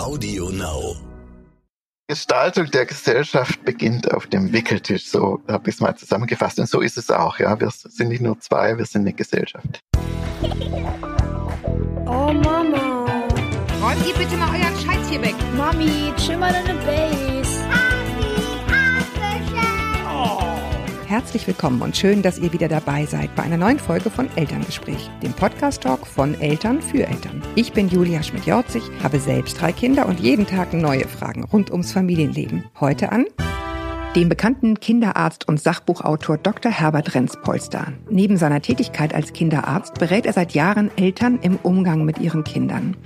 Audio Now. Gestaltung der Gesellschaft beginnt auf dem Wickeltisch. So habe ich es mal zusammengefasst. Und so ist es auch. Ja, wir sind nicht nur zwei, wir sind eine Gesellschaft. Oh Mama. Räumt ihr bitte mal euren Scheiß hier weg. Mami, chill mal deine Base. Herzlich willkommen und schön, dass ihr wieder dabei seid bei einer neuen Folge von Elterngespräch, dem Podcast-Talk von Eltern für Eltern. Ich bin Julia Schmidt-Jorzig, habe selbst drei Kinder und jeden Tag neue Fragen rund ums Familienleben. Heute an dem bekannten Kinderarzt und Sachbuchautor Dr. Herbert Renz-Polster. Neben seiner Tätigkeit als Kinderarzt berät er seit Jahren Eltern im Umgang mit ihren Kindern.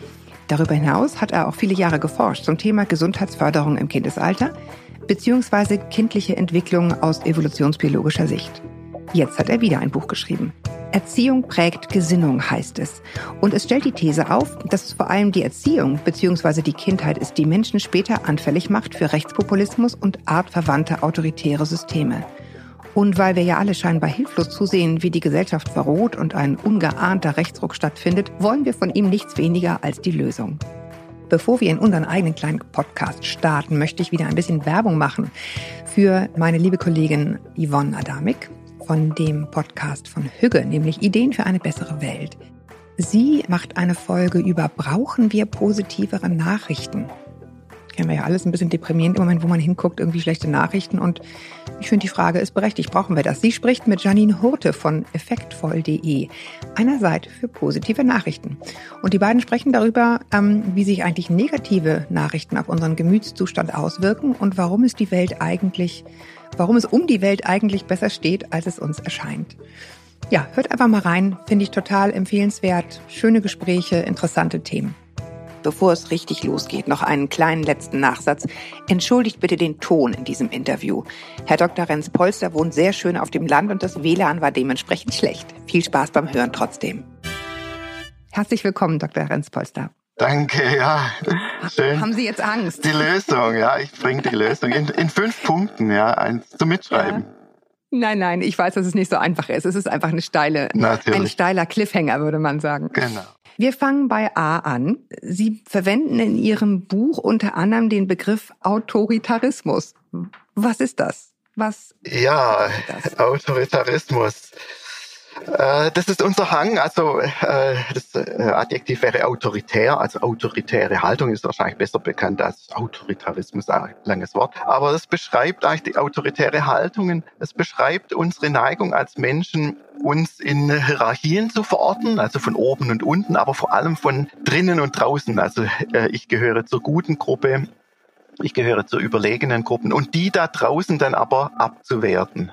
Darüber hinaus hat er auch viele Jahre geforscht zum Thema Gesundheitsförderung im Kindesalter beziehungsweise kindliche Entwicklung aus evolutionsbiologischer Sicht. Jetzt hat er wieder ein Buch geschrieben. Erziehung prägt Gesinnung heißt es. Und es stellt die These auf, dass es vor allem die Erziehung bzw. die Kindheit ist, die Menschen später anfällig macht für Rechtspopulismus und artverwandte autoritäre Systeme. Und weil wir ja alle scheinbar hilflos zusehen, wie die Gesellschaft verroht und ein ungeahnter Rechtsruck stattfindet, wollen wir von ihm nichts weniger als die Lösung. Bevor wir in unseren eigenen kleinen Podcast starten, möchte ich wieder ein bisschen Werbung machen für meine liebe Kollegin Yvonne Adamik von dem Podcast von Hügge, nämlich Ideen für eine bessere Welt. Sie macht eine Folge über Brauchen wir positivere Nachrichten? Kennen wir ja alles ein bisschen deprimierend im Moment, wo man hinguckt, irgendwie schlechte Nachrichten. Und ich finde, die Frage ist berechtigt. Brauchen wir das? Sie spricht mit Janine Hurte von effektvoll.de, einer Seite für positive Nachrichten. Und die beiden sprechen darüber, ähm, wie sich eigentlich negative Nachrichten auf unseren Gemütszustand auswirken und warum es die Welt eigentlich, warum es um die Welt eigentlich besser steht, als es uns erscheint. Ja, hört einfach mal rein. Finde ich total empfehlenswert. Schöne Gespräche, interessante Themen. Bevor es richtig losgeht, noch einen kleinen letzten Nachsatz. Entschuldigt bitte den Ton in diesem Interview. Herr Dr. Renz Polster wohnt sehr schön auf dem Land und das WLAN war dementsprechend schlecht. Viel Spaß beim Hören trotzdem. Herzlich willkommen, Dr. Renz Polster. Danke, ja. Schön. Haben Sie jetzt Angst? Die Lösung, ja, ich bringe die Lösung in, in fünf Punkten, ja, eins zum Mitschreiben. Ja. Nein, nein, ich weiß, dass es nicht so einfach ist. Es ist einfach eine steile, Natürlich. ein steiler Cliffhanger, würde man sagen. Genau. Wir fangen bei A an. Sie verwenden in Ihrem Buch unter anderem den Begriff Autoritarismus. Was ist das? Was? Ja, das? Autoritarismus. Äh, das ist unser Hang, also äh, das äh, Adjektiv wäre autoritär, also autoritäre Haltung ist wahrscheinlich besser bekannt als Autoritarismus, ein langes Wort. Aber das beschreibt eigentlich die autoritäre Haltungen, es beschreibt unsere Neigung als Menschen, uns in Hierarchien zu verorten, also von oben und unten, aber vor allem von drinnen und draußen. Also ich gehöre zur guten Gruppe, ich gehöre zur überlegenen Gruppen und die da draußen dann aber abzuwerten.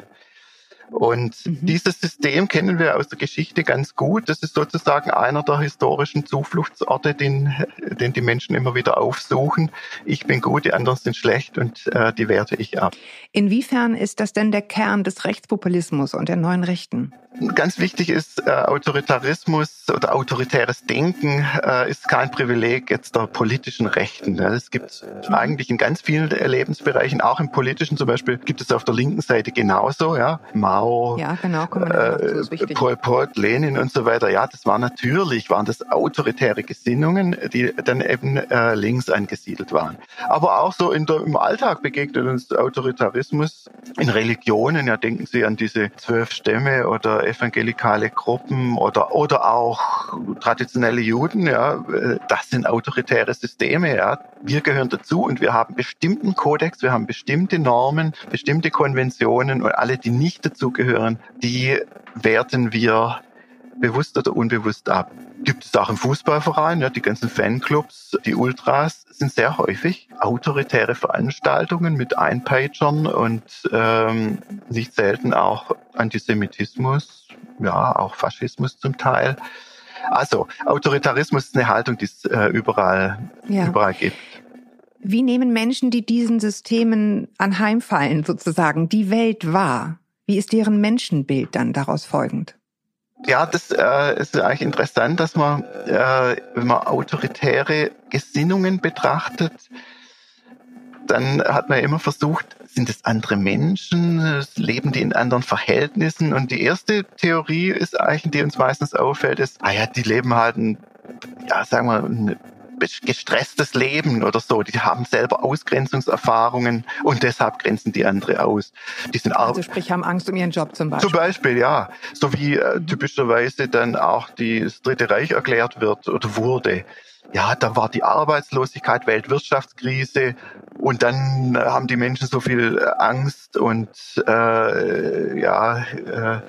Und mhm. dieses System kennen wir aus der Geschichte ganz gut. Das ist sozusagen einer der historischen Zufluchtsorte, den, den die Menschen immer wieder aufsuchen. Ich bin gut, die anderen sind schlecht und äh, die werte ich ab. Inwiefern ist das denn der Kern des Rechtspopulismus und der neuen Rechten? Ganz wichtig ist, äh, Autoritarismus oder autoritäres Denken äh, ist kein Privileg jetzt der politischen Rechten. Es gibt eigentlich in ganz vielen Lebensbereichen, auch im politischen zum Beispiel, gibt es auf der linken Seite genauso. Ja, Mao, ja, genau, äh, Pol Pot, Lenin und so weiter. Ja, das war natürlich, waren das autoritäre Gesinnungen, die dann eben äh, links angesiedelt waren. Aber auch so der, im Alltag begegnet uns Autoritarismus in Religionen. Ja, denken Sie an diese zwölf Stämme oder evangelikale Gruppen oder, oder auch traditionelle Juden, ja, das sind autoritäre Systeme, ja. Wir gehören dazu und wir haben bestimmten Kodex, wir haben bestimmte Normen, bestimmte Konventionen und alle, die nicht dazugehören, die werten wir bewusst oder unbewusst ab. Gibt es auch im Fußballverein, ja, die ganzen Fanclubs, die Ultras sind sehr häufig autoritäre Veranstaltungen mit Einpeitschern und ähm, nicht selten auch Antisemitismus, ja, auch Faschismus zum Teil. Also Autoritarismus ist eine Haltung, die es äh, überall, ja. überall gibt. Wie nehmen Menschen, die diesen Systemen anheimfallen, sozusagen die Welt wahr? Wie ist deren Menschenbild dann daraus folgend? Ja, das äh, ist eigentlich interessant, dass man, äh, wenn man autoritäre Gesinnungen betrachtet, dann hat man immer versucht, sind es andere Menschen, leben die in anderen Verhältnissen? Und die erste Theorie ist eigentlich, die uns meistens auffällt, ist, ah ja, die leben halt ein, ja, sagen wir, ein gestresstes Leben oder so. Die haben selber Ausgrenzungserfahrungen und deshalb grenzen die andere aus. Die sind also sprich haben Angst um ihren Job zum Beispiel. Zum Beispiel, ja. So wie äh, typischerweise dann auch die, das Dritte Reich erklärt wird oder wurde. Ja, da war die Arbeitslosigkeit, Weltwirtschaftskrise und dann haben die Menschen so viel Angst und äh, ja, äh,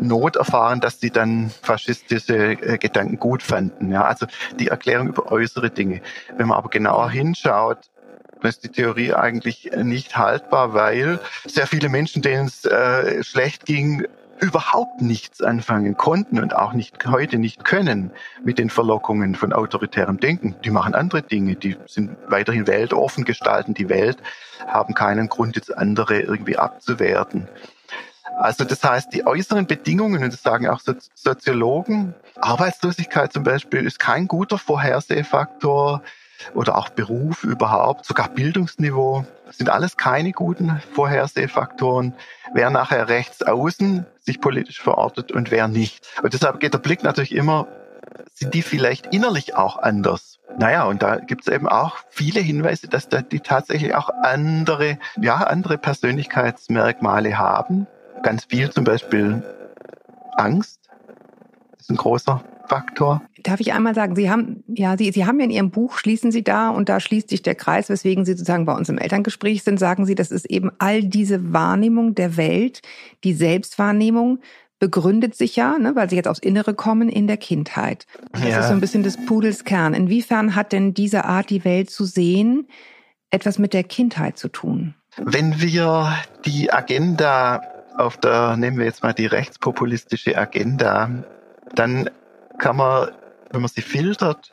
Not erfahren, dass sie dann faschistische äh, Gedanken gut fanden. Ja, also die Erklärung über äußere Dinge. Wenn man aber genauer hinschaut, ist die Theorie eigentlich nicht haltbar, weil sehr viele Menschen, denen es äh, schlecht ging, überhaupt nichts anfangen konnten und auch nicht heute nicht können mit den Verlockungen von autoritärem Denken. Die machen andere Dinge, die sind weiterhin weltoffen, gestalten die Welt, haben keinen Grund, jetzt andere irgendwie abzuwerten. Also das heißt, die äußeren Bedingungen, und das sagen auch Soziologen, Arbeitslosigkeit zum Beispiel ist kein guter Vorhersehfaktor oder auch Beruf überhaupt, sogar Bildungsniveau, sind alles keine guten Vorhersehfaktoren, wer nachher rechts außen sich politisch verortet und wer nicht. Und deshalb geht der Blick natürlich immer, sind die vielleicht innerlich auch anders? Naja, und da gibt es eben auch viele Hinweise, dass da die tatsächlich auch andere, ja, andere Persönlichkeitsmerkmale haben ganz viel, zum Beispiel Angst ist ein großer Faktor. Darf ich einmal sagen, Sie haben, ja, Sie, Sie haben ja in Ihrem Buch, schließen Sie da, und da schließt sich der Kreis, weswegen Sie sozusagen bei uns im Elterngespräch sind, sagen Sie, das ist eben all diese Wahrnehmung der Welt, die Selbstwahrnehmung, begründet sich ja, ne, weil Sie jetzt aufs Innere kommen, in der Kindheit. Das ja. ist so ein bisschen des Pudels Kern. Inwiefern hat denn diese Art, die Welt zu sehen, etwas mit der Kindheit zu tun? Wenn wir die Agenda auf der, nehmen wir jetzt mal die rechtspopulistische Agenda, dann kann man, wenn man sie filtert,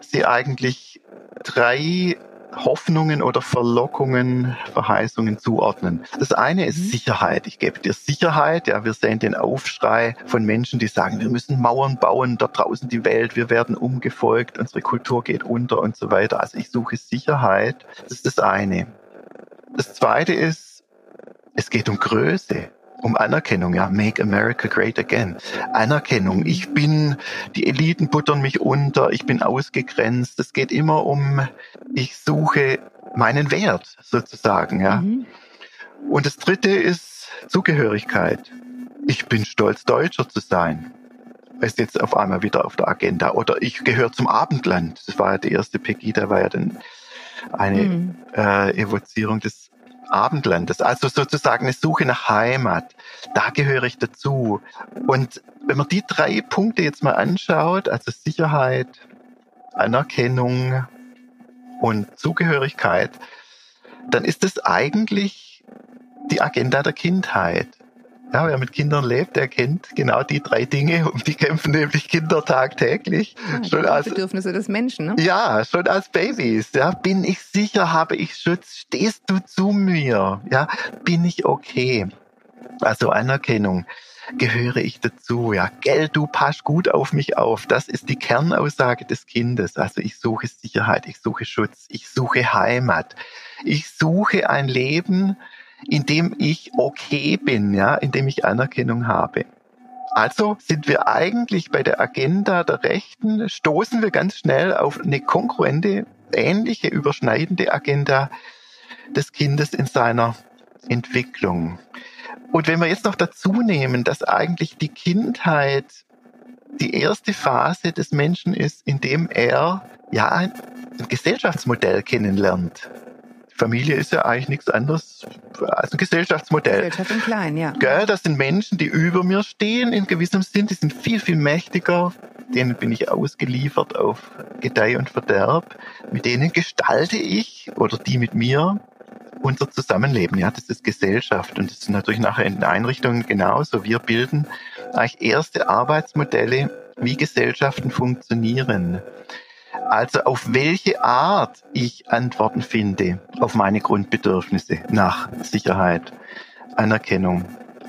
sie eigentlich drei Hoffnungen oder Verlockungen, Verheißungen zuordnen. Das eine ist mhm. Sicherheit. Ich gebe dir Sicherheit. Ja, wir sehen den Aufschrei von Menschen, die sagen, wir müssen Mauern bauen, da draußen die Welt, wir werden umgefolgt, unsere Kultur geht unter und so weiter. Also ich suche Sicherheit. Das ist das eine. Das zweite ist, es geht um Größe, um Anerkennung, ja, make America great again. Anerkennung. Ich bin, die Eliten buttern mich unter, ich bin ausgegrenzt. Es geht immer um, ich suche meinen Wert sozusagen, ja. Mhm. Und das dritte ist Zugehörigkeit. Ich bin stolz, Deutscher zu sein. Ist jetzt auf einmal wieder auf der Agenda. Oder ich gehöre zum Abendland. Das war ja die erste Pegida, war ja dann eine mhm. äh, Evozierung des Abendlandes, also sozusagen eine Suche nach Heimat. Da gehöre ich dazu. Und wenn man die drei Punkte jetzt mal anschaut, also Sicherheit, Anerkennung und Zugehörigkeit, dann ist es eigentlich die Agenda der Kindheit. Ja, wer mit Kindern lebt, der kennt genau die drei Dinge, um die kämpfen nämlich Kinder tagtäglich. Ja, schon als Bedürfnisse des Menschen, ne? Ja, schon als Babys. Ja, bin ich sicher, habe ich Schutz, stehst du zu mir? Ja, bin ich okay? Also Anerkennung. Gehöre ich dazu? Ja, gell, du passt gut auf mich auf. Das ist die Kernaussage des Kindes. Also ich suche Sicherheit, ich suche Schutz, ich suche Heimat. Ich suche ein Leben, in dem ich okay bin, ja, in dem ich Anerkennung habe. Also sind wir eigentlich bei der Agenda der Rechten, stoßen wir ganz schnell auf eine konkurrente, ähnliche, überschneidende Agenda des Kindes in seiner Entwicklung. Und wenn wir jetzt noch dazu nehmen, dass eigentlich die Kindheit die erste Phase des Menschen ist, in dem er ja ein Gesellschaftsmodell kennenlernt. Familie ist ja eigentlich nichts anderes als ein Gesellschaftsmodell. Gesellschaft im Kleinen, ja. Gell, das sind Menschen, die über mir stehen in gewissem Sinn, die sind viel, viel mächtiger. Denen bin ich ausgeliefert auf Gedeih und Verderb. Mit denen gestalte ich oder die mit mir unser Zusammenleben. Ja, das ist Gesellschaft und das ist natürlich nachher in den Einrichtungen genauso. Wir bilden eigentlich erste Arbeitsmodelle, wie Gesellschaften funktionieren. Also auf welche Art ich Antworten finde auf meine Grundbedürfnisse nach Sicherheit, Anerkennung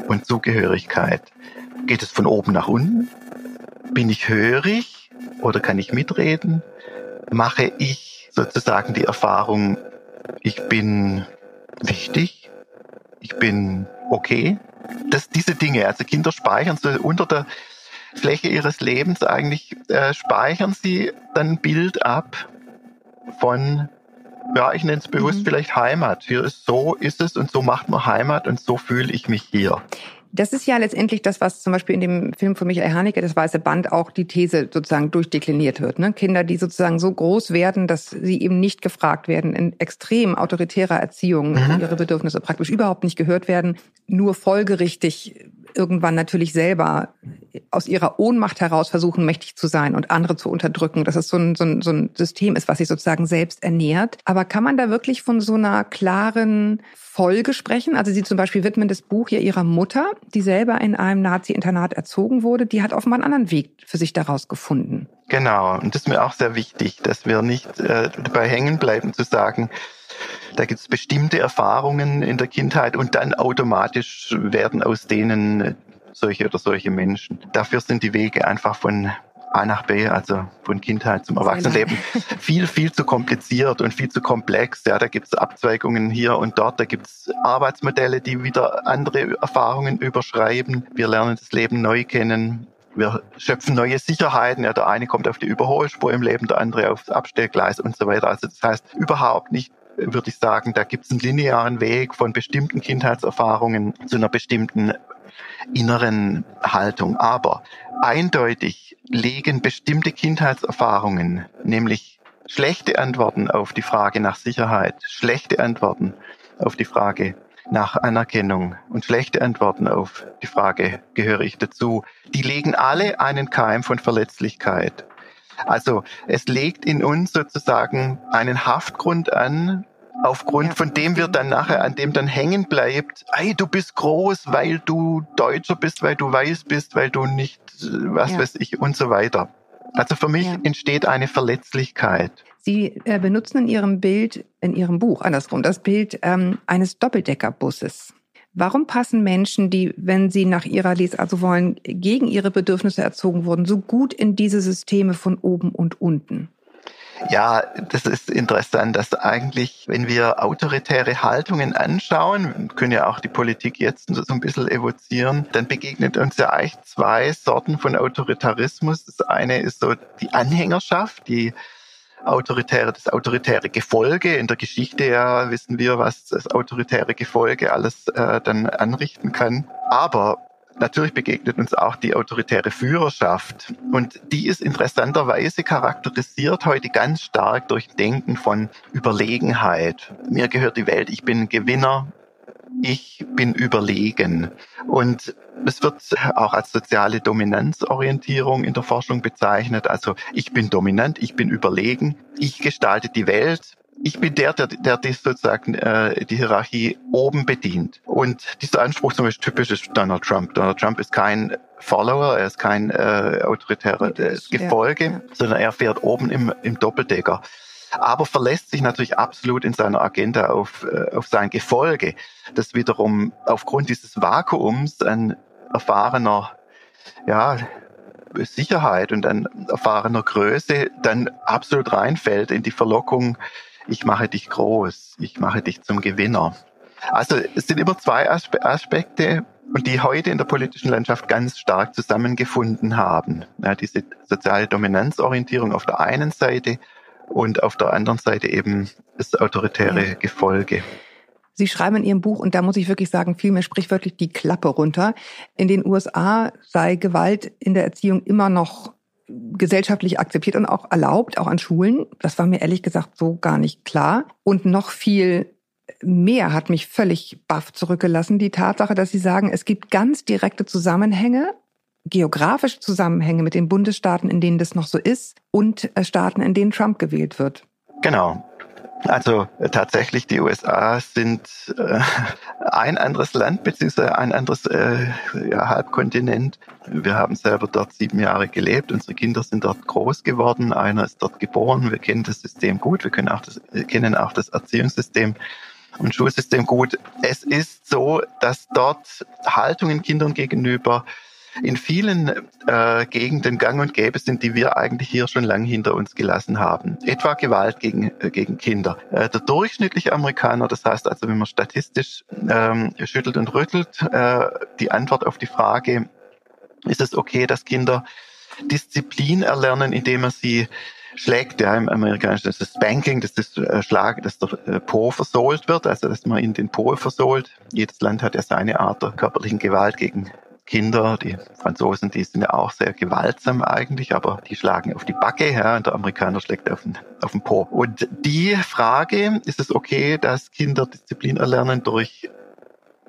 und Zugehörigkeit. Geht es von oben nach unten? Bin ich hörig oder kann ich mitreden? Mache ich sozusagen die Erfahrung, ich bin wichtig, ich bin okay? dass diese Dinge, also Kinder speichern so unter der Fläche ihres Lebens eigentlich äh, speichern sie dann ein Bild ab von, ja, ich nenne es bewusst mhm. vielleicht Heimat. Hier ist so ist es und so macht man Heimat und so fühle ich mich hier. Das ist ja letztendlich das, was zum Beispiel in dem Film von Michael Haneke, das Weiße Band, auch die These sozusagen durchdekliniert wird. Ne? Kinder, die sozusagen so groß werden, dass sie eben nicht gefragt werden, in extrem autoritärer Erziehung mhm. ihre Bedürfnisse praktisch überhaupt nicht gehört werden, nur folgerichtig irgendwann natürlich selber aus ihrer Ohnmacht heraus versuchen, mächtig zu sein und andere zu unterdrücken, dass es so ein, so ein, so ein System ist, was sich sozusagen selbst ernährt. Aber kann man da wirklich von so einer klaren Folge sprechen? Also Sie zum Beispiel widmen das Buch ja ihrer Mutter, die selber in einem Nazi-Internat erzogen wurde. Die hat offenbar einen anderen Weg für sich daraus gefunden. Genau, und das ist mir auch sehr wichtig, dass wir nicht äh, dabei hängen bleiben zu sagen, da gibt es bestimmte Erfahrungen in der Kindheit und dann automatisch werden aus denen solche oder solche Menschen. Dafür sind die Wege einfach von A nach B, also von Kindheit zum Erwachsenenleben, viel, viel zu kompliziert und viel zu komplex. Ja, da gibt es Abzweigungen hier und dort, da gibt es Arbeitsmodelle, die wieder andere Erfahrungen überschreiben. Wir lernen das Leben neu kennen. Wir schöpfen neue Sicherheiten. Ja, der eine kommt auf die Überholspur im Leben, der andere aufs Abstellgleis und so weiter. Also das heißt überhaupt nicht würde ich sagen, da gibt es einen linearen Weg von bestimmten Kindheitserfahrungen zu einer bestimmten inneren Haltung. Aber eindeutig legen bestimmte Kindheitserfahrungen, nämlich schlechte Antworten auf die Frage nach Sicherheit, schlechte Antworten auf die Frage nach Anerkennung und schlechte Antworten auf die Frage, gehöre ich dazu, die legen alle einen Keim von Verletzlichkeit also es legt in uns sozusagen einen Haftgrund an, aufgrund ja. von dem wir dann nachher, an dem dann hängen bleibt, ey, du bist groß, weil du Deutscher bist, weil du weiß bist, weil du nicht, was ja. weiß ich, und so weiter. Also für mich ja. entsteht eine Verletzlichkeit. Sie äh, benutzen in Ihrem Bild, in Ihrem Buch, andersrum, das Bild ähm, eines Doppeldeckerbusses. Warum passen Menschen, die, wenn sie nach ihrer Lesart so wollen, gegen ihre Bedürfnisse erzogen wurden, so gut in diese Systeme von oben und unten? Ja, das ist interessant, dass eigentlich, wenn wir autoritäre Haltungen anschauen, können ja auch die Politik jetzt so ein bisschen evozieren, dann begegnet uns ja eigentlich zwei Sorten von Autoritarismus. Das eine ist so die Anhängerschaft, die autoritäre, das autoritäre Gefolge. In der Geschichte ja wissen wir, was das autoritäre Gefolge alles äh, dann anrichten kann. Aber Natürlich begegnet uns auch die autoritäre Führerschaft. Und die ist interessanterweise charakterisiert heute ganz stark durch Denken von Überlegenheit. Mir gehört die Welt, ich bin Gewinner, ich bin überlegen. Und es wird auch als soziale Dominanzorientierung in der Forschung bezeichnet. Also ich bin dominant, ich bin überlegen, ich gestalte die Welt. Ich bin der, der, der die sozusagen äh, die Hierarchie oben bedient. Und dieser Anspruch zum Beispiel typisch ist Donald Trump. Donald Trump ist kein Follower, er ist kein äh, autoritäres Gefolge, ja. sondern er fährt oben im, im Doppeldecker aber verlässt sich natürlich absolut in seiner Agenda auf, äh, auf sein Gefolge, das wiederum aufgrund dieses Vakuums ein erfahrener, ja, Sicherheit und ein erfahrener Größe dann absolut reinfällt in die Verlockung, ich mache dich groß, ich mache dich zum Gewinner. Also es sind immer zwei Aspekte, und die heute in der politischen Landschaft ganz stark zusammengefunden haben. Ja, diese soziale Dominanzorientierung auf der einen Seite und auf der anderen Seite eben das autoritäre ja. Gefolge. Sie schreiben in Ihrem Buch, und da muss ich wirklich sagen, fiel mir sprichwörtlich die Klappe runter. In den USA sei Gewalt in der Erziehung immer noch gesellschaftlich akzeptiert und auch erlaubt, auch an Schulen. Das war mir ehrlich gesagt so gar nicht klar. Und noch viel mehr hat mich völlig baff zurückgelassen, die Tatsache, dass Sie sagen, es gibt ganz direkte Zusammenhänge geografische Zusammenhänge mit den Bundesstaaten, in denen das noch so ist, und äh, Staaten, in denen Trump gewählt wird. Genau. Also äh, tatsächlich, die USA sind äh, ein anderes Land beziehungsweise ein anderes äh, ja, Halbkontinent. Wir haben selber dort sieben Jahre gelebt. Unsere Kinder sind dort groß geworden. Einer ist dort geboren. Wir kennen das System gut. Wir können auch das, kennen auch das Erziehungssystem und Schulsystem gut. Es ist so, dass dort Haltungen Kindern gegenüber in vielen äh, Gegenden gang und gäbe sind, die wir eigentlich hier schon lange hinter uns gelassen haben. Etwa Gewalt gegen, äh, gegen Kinder. Äh, der durchschnittliche Amerikaner, das heißt also, wenn man statistisch ähm, schüttelt und rüttelt, äh, die Antwort auf die Frage, ist es okay, dass Kinder Disziplin erlernen, indem man sie schlägt, ja im Amerikanischen das ist Spanking, das ist äh, Schlag, dass der äh, Po versohlt wird, also dass man in den Po versohlt. Jedes Land hat ja seine Art der körperlichen Gewalt gegen Kinder, die Franzosen, die sind ja auch sehr gewaltsam eigentlich, aber die schlagen auf die Backe, ja, und der Amerikaner schlägt auf den, auf den Po. Und die Frage, ist es okay, dass Kinder Disziplin erlernen durch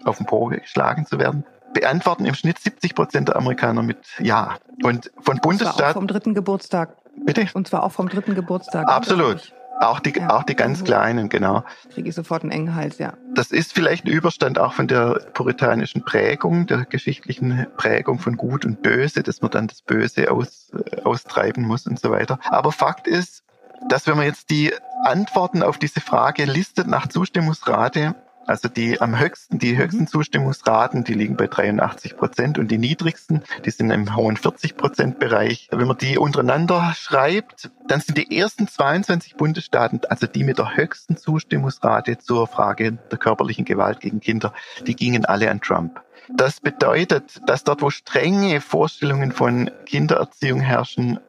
auf den Po geschlagen zu werden, beantworten im Schnitt 70 Prozent der Amerikaner mit Ja. Und von Bundesstaat. vom dritten Geburtstag. Bitte? Und zwar auch vom dritten Geburtstag. Absolut. Auch die, Ja. auch die ganz Kleinen, genau. Kriege ich sofort einen engen Hals, ja. Das ist vielleicht ein Überstand auch von der puritanischen Prägung, der geschichtlichen Prägung von Gut und Böse, dass man dann das Böse aus, äh, austreiben muss und so weiter. Aber Fakt ist, dass wenn man jetzt die Antworten auf diese Frage listet nach Zustimmungsrate, also die am höchsten, die höchsten Zustimmungsraten, die liegen bei 83 Prozent und die niedrigsten, die sind im hohen 40 Prozent Bereich. Wenn man die untereinander schreibt, dann sind die ersten 22 Bundesstaaten, also die mit der höchsten Zustimmungsrate zur Frage der körperlichen Gewalt gegen Kinder, die gingen alle an Trump. Das bedeutet, dass dort, wo strenge Vorstellungen von Kindererziehung herrschen,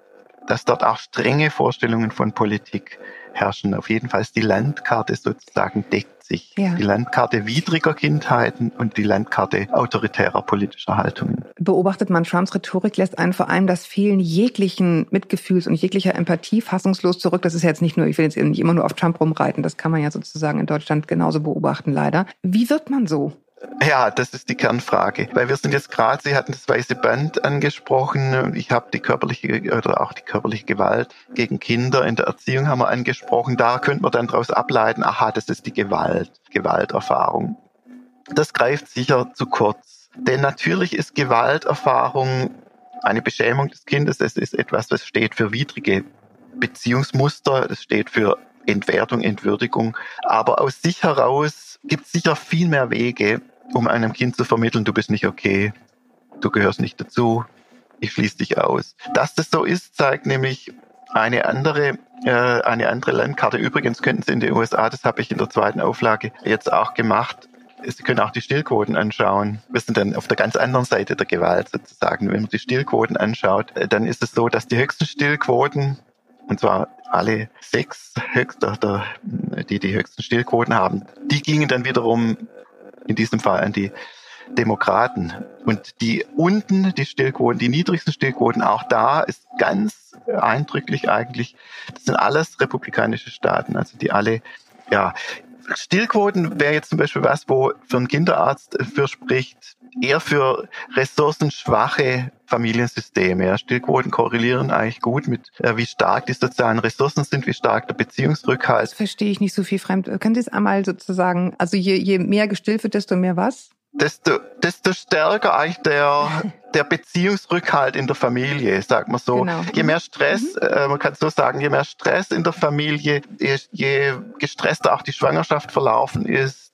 dass dort auch strenge Vorstellungen von Politik herrschen. Auf jeden Fall ist die Landkarte sozusagen deckt sich. Ja. Die Landkarte widriger Kindheiten und die Landkarte autoritärer politischer Haltungen. Beobachtet man Trumps Rhetorik, lässt einen vor allem das Fehlen jeglichen Mitgefühls und jeglicher Empathie fassungslos zurück. Das ist jetzt nicht nur, ich will jetzt nicht immer nur auf Trump rumreiten, das kann man ja sozusagen in Deutschland genauso beobachten, leider. Wie wird man so? Ja, das ist die Kernfrage. Weil wir sind jetzt gerade, Sie hatten das weiße Band angesprochen. Ich habe die körperliche oder auch die körperliche Gewalt gegen Kinder in der Erziehung haben wir angesprochen. Da könnte man dann daraus ableiten, aha, das ist die Gewalt, Gewalterfahrung. Das greift sicher zu kurz. Denn natürlich ist Gewalterfahrung eine Beschämung des Kindes. Es ist etwas, was steht für widrige Beziehungsmuster. Es steht für Entwertung, Entwürdigung. Aber aus sich heraus gibt es sicher viel mehr Wege, um einem Kind zu vermitteln, du bist nicht okay, du gehörst nicht dazu, ich schließe dich aus. Dass das so ist, zeigt nämlich eine andere, äh, eine andere Landkarte. Übrigens könnten Sie in den USA, das habe ich in der zweiten Auflage jetzt auch gemacht, Sie können auch die Stillquoten anschauen. Wir sind dann auf der ganz anderen Seite der Gewalt sozusagen. Wenn man die Stillquoten anschaut, äh, dann ist es so, dass die höchsten Stillquoten, und zwar alle sechs höchster, die die höchsten Stillquoten haben, die gingen dann wiederum in diesem Fall an die Demokraten. Und die unten, die Stillquoten, die niedrigsten Stillquoten, auch da ist ganz eindrücklich eigentlich, das sind alles republikanische Staaten, also die alle, ja, Stillquoten wäre jetzt zum Beispiel was, wo für einen Kinderarzt für spricht, eher für ressourcenschwache Familiensysteme. Ja. Stillquoten korrelieren eigentlich gut mit, äh, wie stark die sozialen Ressourcen sind, wie stark der Beziehungsrückhalt. Das verstehe ich nicht so viel fremd. Können Sie es einmal sozusagen, also je, je mehr gestillt wird, desto mehr was? desto, desto stärker eigentlich der, der Beziehungsrückhalt in der Familie, sagt man so. Genau. Je mehr Stress, äh, man kann so sagen, je mehr Stress in der Familie, je, je gestresster auch die Schwangerschaft verlaufen ist,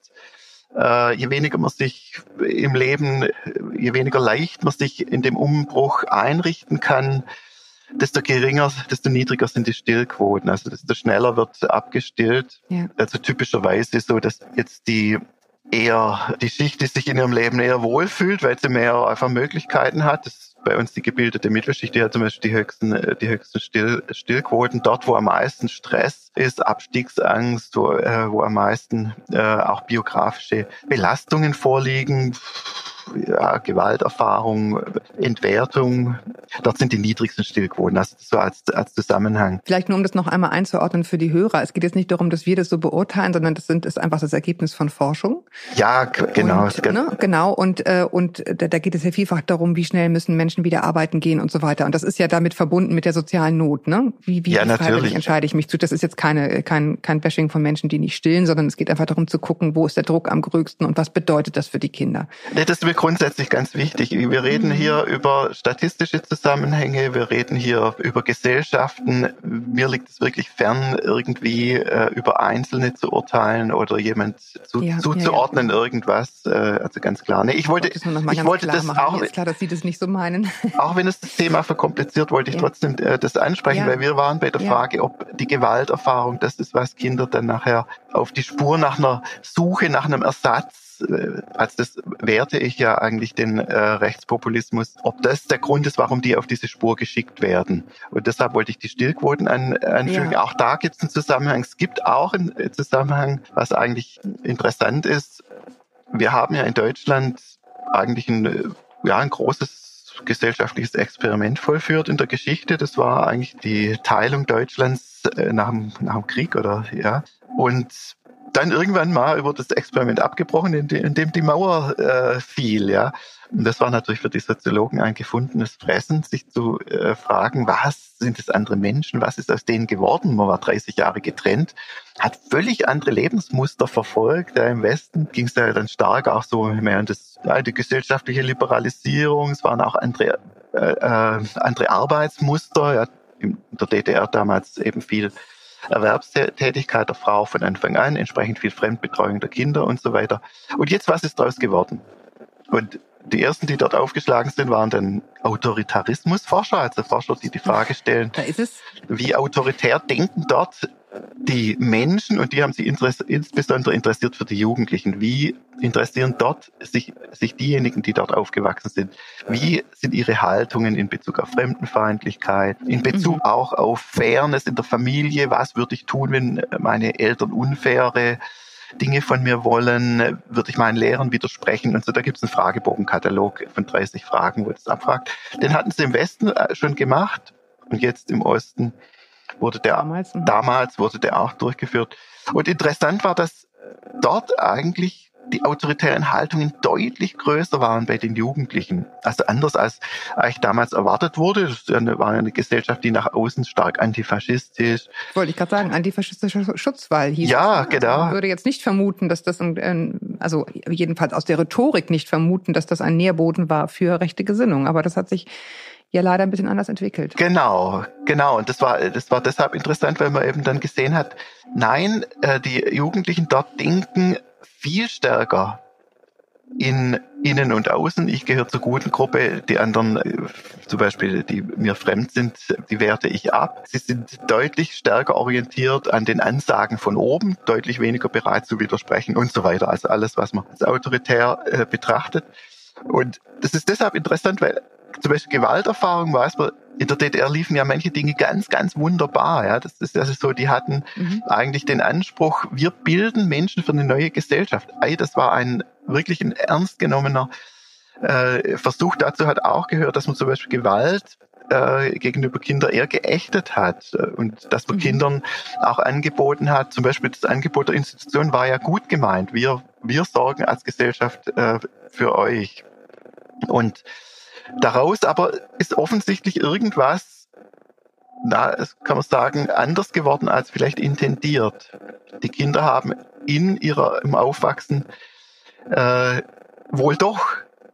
äh, je weniger man sich im Leben, je weniger leicht man sich in dem Umbruch einrichten kann, desto geringer, desto niedriger sind die Stillquoten. Also desto schneller wird abgestillt. Ja. Also typischerweise so, dass jetzt die eher die Schicht, die sich in ihrem Leben eher wohlfühlt, weil sie mehr einfach Möglichkeiten hat. Das ist bei uns die gebildete Mittelschicht, die hat zum Beispiel die höchsten, äh, die höchsten Still, Stillquoten. Dort, wo am meisten Stress ist, Abstiegsangst, wo, äh, wo am meisten äh, auch biografische Belastungen vorliegen, ja, Gewalterfahrung, Entwertung. Dort sind die niedrigsten Stillquoten. Also so als, als Zusammenhang. Vielleicht nur, um das noch einmal einzuordnen für die Hörer. Es geht jetzt nicht darum, dass wir das so beurteilen, sondern das sind, ist einfach das Ergebnis von Forschung. Ja, genau. Und, ne, genau. Und, äh, und da, da geht es ja vielfach darum, wie schnell müssen Menschen wieder arbeiten gehen und so weiter. Und das ist ja damit verbunden mit der sozialen Not, ne? Wie, wie Ja, natürlich. entscheide ich mich zu? Das ist jetzt keine, kein, kein Bashing von Menschen, die nicht stillen, sondern es geht einfach darum zu gucken, wo ist der Druck am größten und was bedeutet das für die Kinder. Nee, das mir grundsätzlich ganz wichtig. Wir reden hier über statistische Zusammenhänge, wir reden hier über Gesellschaften. Mir liegt es wirklich fern, irgendwie äh, über Einzelne zu urteilen oder jemand zu, Ja, zuzuordnen, irgendwas. Äh, also ganz klar. Nee, ich wollte, ich ganz wollte das machen. auch, Mir ist klar, dass Sie das nicht so meinen. auch wenn es das Thema verkompliziert, wollte ich Ja. trotzdem äh, das ansprechen, Ja. weil wir waren bei der Ja. Frage, ob die Gewalterfahrung das ist, was Kinder dann nachher auf die Spur nach einer Suche nach einem Ersatz das, äh, als das werte ich ja eigentlich den äh, Rechtspopulismus, ob das der Grund ist, warum die auf diese Spur geschickt werden. Und deshalb wollte ich die Stillquoten an, anfügen. Ja. Auch da gibt es einen Zusammenhang. Es gibt auch einen Zusammenhang, was eigentlich interessant ist. Wir haben ja in Deutschland eigentlich ein, ja, ein großes gesellschaftliches Experiment vollführt in der Geschichte. Das war eigentlich die Teilung Deutschlands äh, nach dem, nach dem Krieg oder ja. Und dann irgendwann mal über das Experiment abgebrochen, in, dem die Mauer äh, fiel, ja. Und das war natürlich für die Soziologen ein gefundenes Fressen, sich zu äh, fragen, was sind es andere Menschen, was ist aus denen geworden? Man war 30 Jahre getrennt, hat völlig andere Lebensmuster verfolgt. Ja, Im Westen ging es ja dann stark auch so mehr in das, ja, die gesellschaftliche Liberalisierung, es waren auch andere, äh, äh, andere Arbeitsmuster. Ja, in der DDR damals eben viel Erwerbstätigkeit der Frau von Anfang an, entsprechend viel Fremdbetreuung der Kinder und so weiter. Und jetzt, was ist daraus geworden? Und die ersten, die dort aufgeschlagen sind, waren dann Autoritarismusforscher, also Forscher, die die Frage stellen, wie autoritär denken dort die Menschen, und die haben sich insbesondere interessiert für die Jugendlichen, wie interessieren dort sich, sich diejenigen, die dort aufgewachsen sind, wie sind ihre Haltungen in Bezug auf Fremdenfeindlichkeit, in Bezug mhm. auch auf Fairness in der Familie, was würde ich tun, wenn meine Eltern unfaire Dinge von mir wollen, würde ich meinen Lehrern widersprechen und so. Da gibt es einen Fragebogenkatalog von 30 Fragen, wo das abfragt. Den hatten sie im Westen äh, schon gemacht und jetzt im Osten wurde der damals, mhm. damals wurde der auch durchgeführt. Und interessant war, dass dort eigentlich die autoritären Haltungen deutlich größer waren bei den Jugendlichen. Also anders als eigentlich damals erwartet wurde. Das war eine Gesellschaft, die nach außen stark antifaschistisch. Wollte ich gerade sagen, antifaschistischer Schutzwall hieß Ja, es. genau. Ich würde jetzt nicht vermuten, dass das, ein, also jedenfalls aus der Rhetorik nicht vermuten, dass das ein Nährboden war für rechte Gesinnung. Aber das hat sich ja leider ein bisschen anders entwickelt. Genau, genau. Und das war, das war deshalb interessant, weil man eben dann gesehen hat, nein, äh, die Jugendlichen dort denken viel stärker in innen und außen. Ich gehöre zur guten Gruppe. Die anderen, äh, zum Beispiel, die mir fremd sind, die werte ich ab. Sie sind deutlich stärker orientiert an den Ansagen von oben, deutlich weniger bereit zu widersprechen und so weiter. Also alles, was man als autoritär äh, betrachtet. Und das ist deshalb interessant, weil zum Beispiel Gewalterfahrung weiß man, in der DDR liefen ja manche Dinge ganz, ganz wunderbar. Ja, das ist also so, die hatten mhm. eigentlich den Anspruch, wir bilden Menschen für eine neue Gesellschaft. Ey, das war ein wirklich ein ernst genommener äh, Versuch. Dazu hat auch gehört, dass man zum Beispiel Gewalt äh, gegenüber Kindern eher geächtet hat äh, und dass man mhm. Kindern auch angeboten hat, zum Beispiel das Angebot der Institution war ja gut gemeint. Wir, wir sorgen als Gesellschaft äh, für euch. Und Daraus aber ist offensichtlich irgendwas, na, kann man sagen, anders geworden als vielleicht intendiert. Die Kinder haben in ihrer, im Aufwachsen äh, wohl doch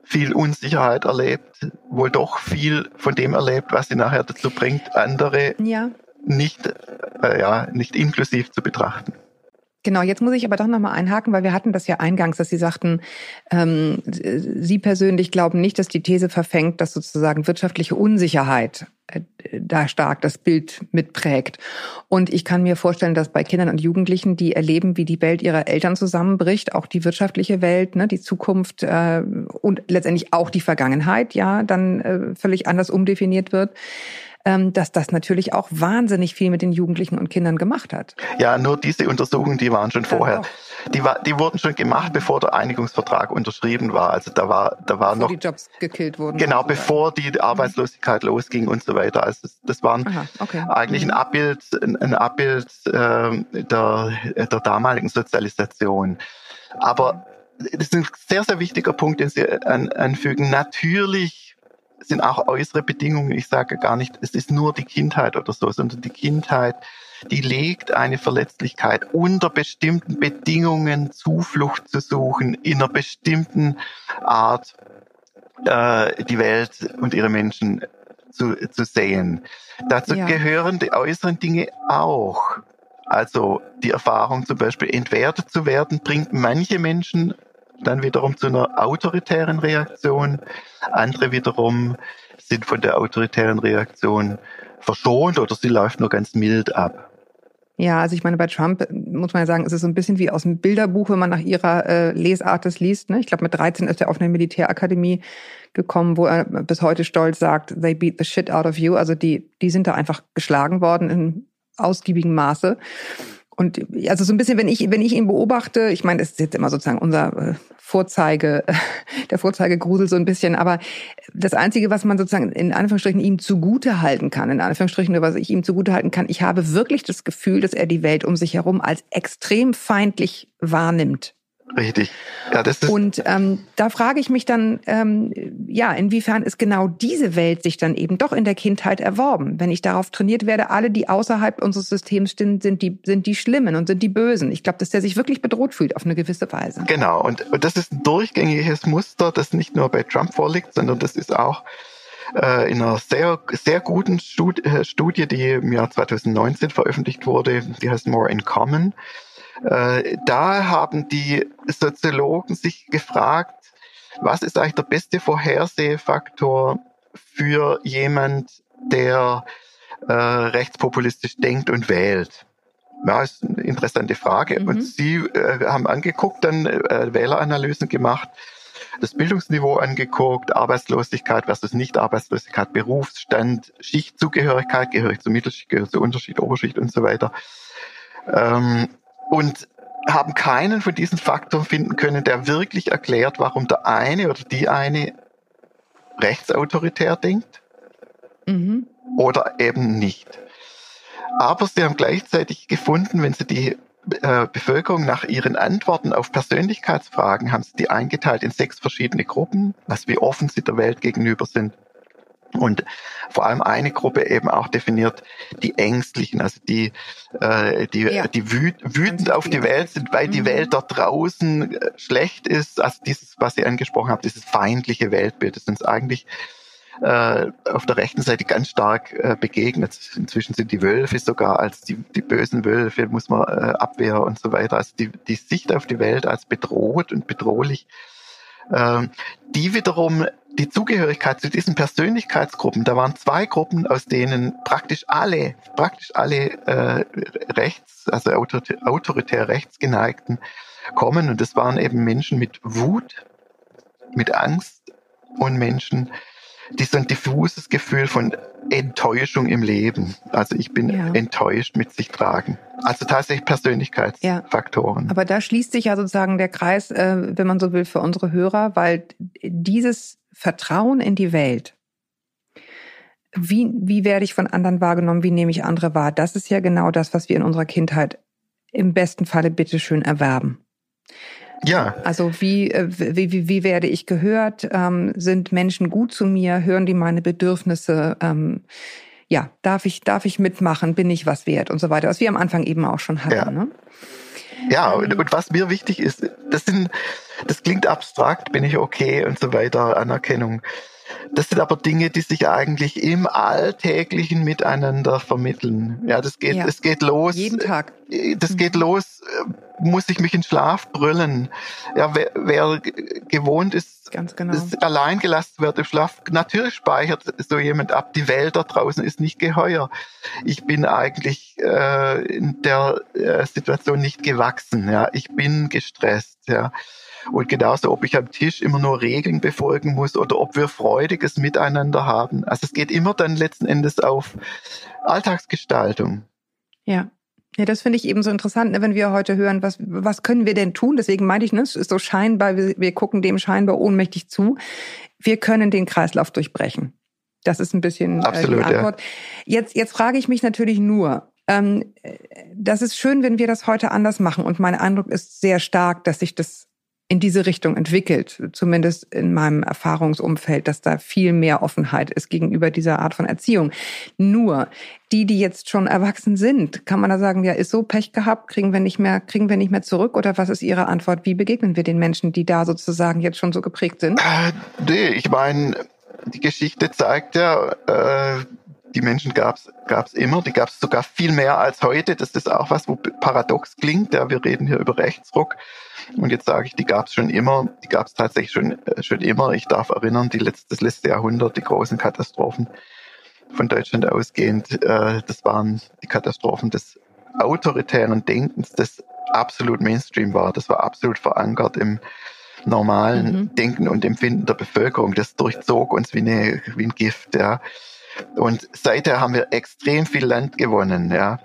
viel Unsicherheit erlebt, wohl doch viel von dem erlebt, was sie nachher dazu bringt, andere ja. nicht, äh, ja, nicht inklusiv zu betrachten. Genau, jetzt muss ich aber doch nochmal einhaken, weil wir hatten das ja eingangs, dass Sie sagten, ähm, Sie persönlich glauben nicht, dass die These verfängt, dass sozusagen wirtschaftliche Unsicherheit äh, da stark das Bild mitprägt. Und ich kann mir vorstellen, dass bei Kindern und Jugendlichen, die erleben, wie die Welt ihrer Eltern zusammenbricht, auch die wirtschaftliche Welt, ne, die Zukunft äh, und letztendlich auch die Vergangenheit, ja, dann äh, völlig anders umdefiniert wird dass das natürlich auch wahnsinnig viel mit den Jugendlichen und Kindern gemacht hat. Ja, nur diese Untersuchungen, die waren schon vorher. Die, war, die wurden schon gemacht, bevor der Einigungsvertrag unterschrieben war. Also da war, da war bevor noch die Jobs gekillt wurden. Genau, bevor die Arbeitslosigkeit mhm. losging und so weiter. Also das, das waren Aha, okay. eigentlich ein mhm. Abbild, ein, ein Abbild äh, der, der damaligen Sozialisation. Aber das ist ein sehr, sehr wichtiger Punkt, den Sie an, anfügen. Natürlich sind auch äußere Bedingungen. Ich sage gar nicht, es ist nur die Kindheit oder so, sondern die Kindheit, die legt eine Verletzlichkeit unter bestimmten Bedingungen Zuflucht zu suchen, in einer bestimmten Art äh, die Welt und ihre Menschen zu, zu sehen. Dazu ja. gehören die äußeren Dinge auch. Also die Erfahrung zum Beispiel entwertet zu werden, bringt manche Menschen dann wiederum zu einer autoritären Reaktion. Andere wiederum sind von der autoritären Reaktion verschont oder sie läuft nur ganz mild ab. Ja, also ich meine, bei Trump äh, muss man ja sagen, es ist so ein bisschen wie aus dem Bilderbuch, wenn man nach ihrer äh, Lesart das liest. Ne? Ich glaube, mit 13 ist er auf eine Militärakademie gekommen, wo er bis heute stolz sagt, they beat the shit out of you. Also die, die sind da einfach geschlagen worden in ausgiebigem Maße. Und also so ein bisschen, wenn ich, wenn ich ihn beobachte, ich meine, das ist jetzt immer sozusagen unser äh, Vorzeige, der Vorzeigegrusel so ein bisschen, aber das Einzige, was man sozusagen in Anführungsstrichen ihm zugute halten kann, in Anführungsstrichen, was ich ihm zugute halten kann, ich habe wirklich das Gefühl, dass er die Welt um sich herum als extrem feindlich wahrnimmt. Richtig. Ja, das ist Und ähm, da frage ich mich dann, ähm, ja, inwiefern ist genau diese Welt sich dann eben doch in der Kindheit erworben? Wenn ich darauf trainiert werde, alle, die außerhalb unseres Systems stehen, sind die, sind die Schlimmen und sind die Bösen. Ich glaube, dass der sich wirklich bedroht fühlt auf eine gewisse Weise. Genau. Und, und das ist ein durchgängiges Muster, das nicht nur bei Trump vorliegt, sondern das ist auch äh, in einer sehr, sehr guten äh, Studie, die im Jahr 2019 veröffentlicht wurde, die heißt More in Common. Äh, da haben die Soziologen sich gefragt, was ist eigentlich der beste Vorhersehfaktor für jemand, der äh, rechtspopulistisch denkt und wählt? Ja, ist eine interessante Frage. Mhm. Und Sie äh, haben angeguckt, dann äh, Wähleranalysen gemacht, das Bildungsniveau angeguckt, Arbeitslosigkeit versus Nicht-Arbeitslosigkeit, Berufsstand, Schichtzugehörigkeit, gehörig zur Mittelschicht, gehörig zur Unterschicht, Oberschicht und so weiter. Ähm, und haben keinen von diesen Faktoren finden können, der wirklich erklärt, warum der eine oder die eine rechtsautoritär denkt Mhm. oder eben nicht. Aber sie haben gleichzeitig gefunden, wenn sie die äh, Bevölkerung nach ihren Antworten auf Persönlichkeitsfragen haben sie die eingeteilt in sechs verschiedene Gruppen, was wie offen sie der Welt gegenüber sind. Und vor allem eine Gruppe eben auch definiert, die Ängstlichen, also die, äh, die, Ja. die wüt, wütend auf die Welt sind, weil die Mhm. Welt da draußen äh, schlecht ist. Also dieses, was Sie angesprochen haben, dieses feindliche Weltbild, das uns eigentlich äh, auf der rechten Seite ganz stark äh, begegnet. Inzwischen sind die Wölfe sogar als die, die bösen Wölfe, muss man äh, abwehren und so weiter. Also die, die Sicht auf die Welt als bedroht und bedrohlich ähm, die wiederum die Zugehörigkeit zu diesen Persönlichkeitsgruppen, da waren zwei Gruppen, aus denen praktisch alle, praktisch alle äh, rechts, also autoritär, autoritär rechtsgeneigten kommen. Und das waren eben Menschen mit Wut, mit Angst und Menschen, die so ein diffuses Gefühl von Enttäuschung im Leben, also ich bin Ja. enttäuscht mit sich tragen. Also tatsächlich Persönlichkeitsfaktoren. Aber da schließt sich ja sozusagen der Kreis, äh, wenn man so will, für unsere Hörer, weil dieses Vertrauen in die Welt, wie, wie werde ich von anderen wahrgenommen, wie nehme ich andere wahr, das ist ja genau das, was wir in unserer Kindheit im besten Falle bitteschön erwerben. ja, Also wie, äh, wie, wie, wie werde ich gehört? Ähm, sind Menschen gut zu mir? Hören die meine Bedürfnisse? Ähm, ja, darf ich, darf ich mitmachen? Bin ich was wert? Und so weiter, was wir am Anfang eben auch schon hatten. Ja. Ne? Ja, und, und was mir wichtig ist, das sind, das klingt abstrakt, bin ich okay und so weiter, Anerkennung. Das sind aber Dinge, die sich eigentlich im alltäglichen Miteinander vermitteln. Ja, das geht, Ja. es geht los. Jeden Tag. Das geht los, äh, muss ich mich in Schlaf brüllen. Ja, wer, wer gewohnt ist, Ganz genau. das allein gelassen wird im Schlaf, natürlich speichert so jemand ab, die Welt da draußen ist nicht geheuer. Ich bin eigentlich äh, in der äh, Situation nicht gewachsen. Ja, ich bin gestresst. Ja. Und genauso, ob ich am Tisch immer nur Regeln befolgen muss oder ob wir freudiges Miteinander haben. Also es geht immer dann letzten Endes auf Alltagsgestaltung. Ja. Ja, das finde ich eben so interessant, ne, wenn wir heute hören, was, was können wir denn tun? Deswegen meinte ich, ne, es ist so scheinbar, wir, wir gucken dem scheinbar ohnmächtig zu. Wir können den Kreislauf durchbrechen. Das ist ein bisschen Absolut, äh, ja. die Antwort. Jetzt, jetzt frage ich mich natürlich nur, ähm, äh, das ist schön, wenn wir das heute anders machen. Und mein Eindruck ist sehr stark, dass sich das in diese Richtung entwickelt, zumindest in meinem Erfahrungsumfeld, dass da viel mehr Offenheit ist gegenüber dieser Art von Erziehung. Nur die, die jetzt schon erwachsen sind, kann man da sagen, ja, ist so Pech gehabt, kriegen wir nicht mehr, kriegen wir nicht mehr zurück? Oder was ist Ihre Antwort? Wie begegnen wir den Menschen, die da sozusagen jetzt schon so geprägt sind? Äh, nee, ich meine, die Geschichte zeigt ja, äh, die Menschen gab's gab's immer, die gab's sogar viel mehr als heute. Das ist auch was, wo paradox klingt. Ja, wir reden hier über Rechtsruck. Und jetzt sage ich, die gab's schon immer, die gab's tatsächlich schon, äh, schon immer. Ich darf erinnern, die letzte, das letzte Jahrhundert, die großen Katastrophen von Deutschland ausgehend, äh, das waren die Katastrophen des autoritären Denkens, das absolut Mainstream war. Das war absolut verankert im normalen mhm. Denken und Empfinden der Bevölkerung. Das durchzog uns wie, eine, wie ein Gift, ja. Und seither haben wir extrem viel Land gewonnen, ja.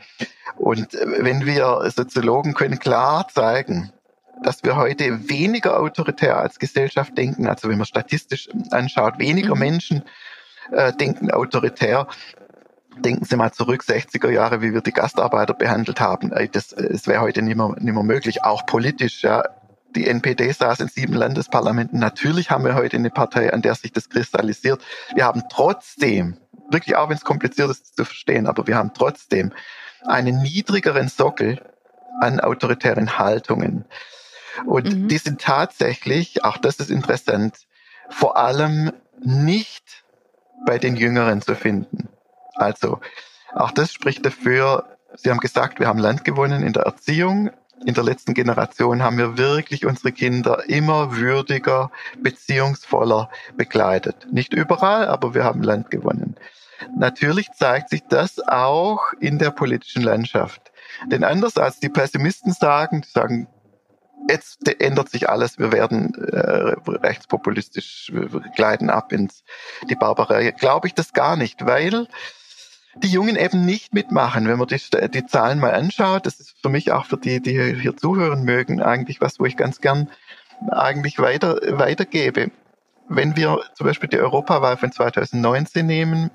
Und wenn wir Soziologen können klar zeigen, dass wir heute weniger autoritär als Gesellschaft denken, also wenn man statistisch anschaut, weniger mhm. Menschen äh, denken autoritär. Denken Sie mal zurück, 60er Jahre, wie wir die Gastarbeiter behandelt haben. Das, das wäre heute nicht mehr, nicht mehr möglich, auch politisch. Ja. Die NPD saß in sieben Landesparlamenten. Natürlich haben wir heute eine Partei, an der sich das kristallisiert. Wir haben trotzdem, wirklich auch wenn es kompliziert ist zu verstehen, aber wir haben trotzdem einen niedrigeren Sockel an autoritären Haltungen. Und mhm. die sind tatsächlich, auch das ist interessant, vor allem nicht bei den Jüngeren zu finden. Also, auch das spricht dafür, Sie haben gesagt, wir haben Land gewonnen in der Erziehung. In der letzten Generation haben wir wirklich unsere Kinder immer würdiger, beziehungsvoller begleitet. Nicht überall, aber wir haben Land gewonnen. Natürlich zeigt sich das auch in der politischen Landschaft. Denn anders als die Pessimisten sagen, die sagen, jetzt ändert sich alles, wir werden äh, rechtspopulistisch, wir gleiten ab ins die Barbarei. Glaube ich das gar nicht, weil die Jungen eben nicht mitmachen. Wenn man die, die Zahlen mal anschaut, das ist für mich auch für die, die hier zuhören mögen, eigentlich was, wo ich ganz gern eigentlich weiter, weitergebe. Wenn wir zum Beispiel die Europawahl von 2019 nehmen,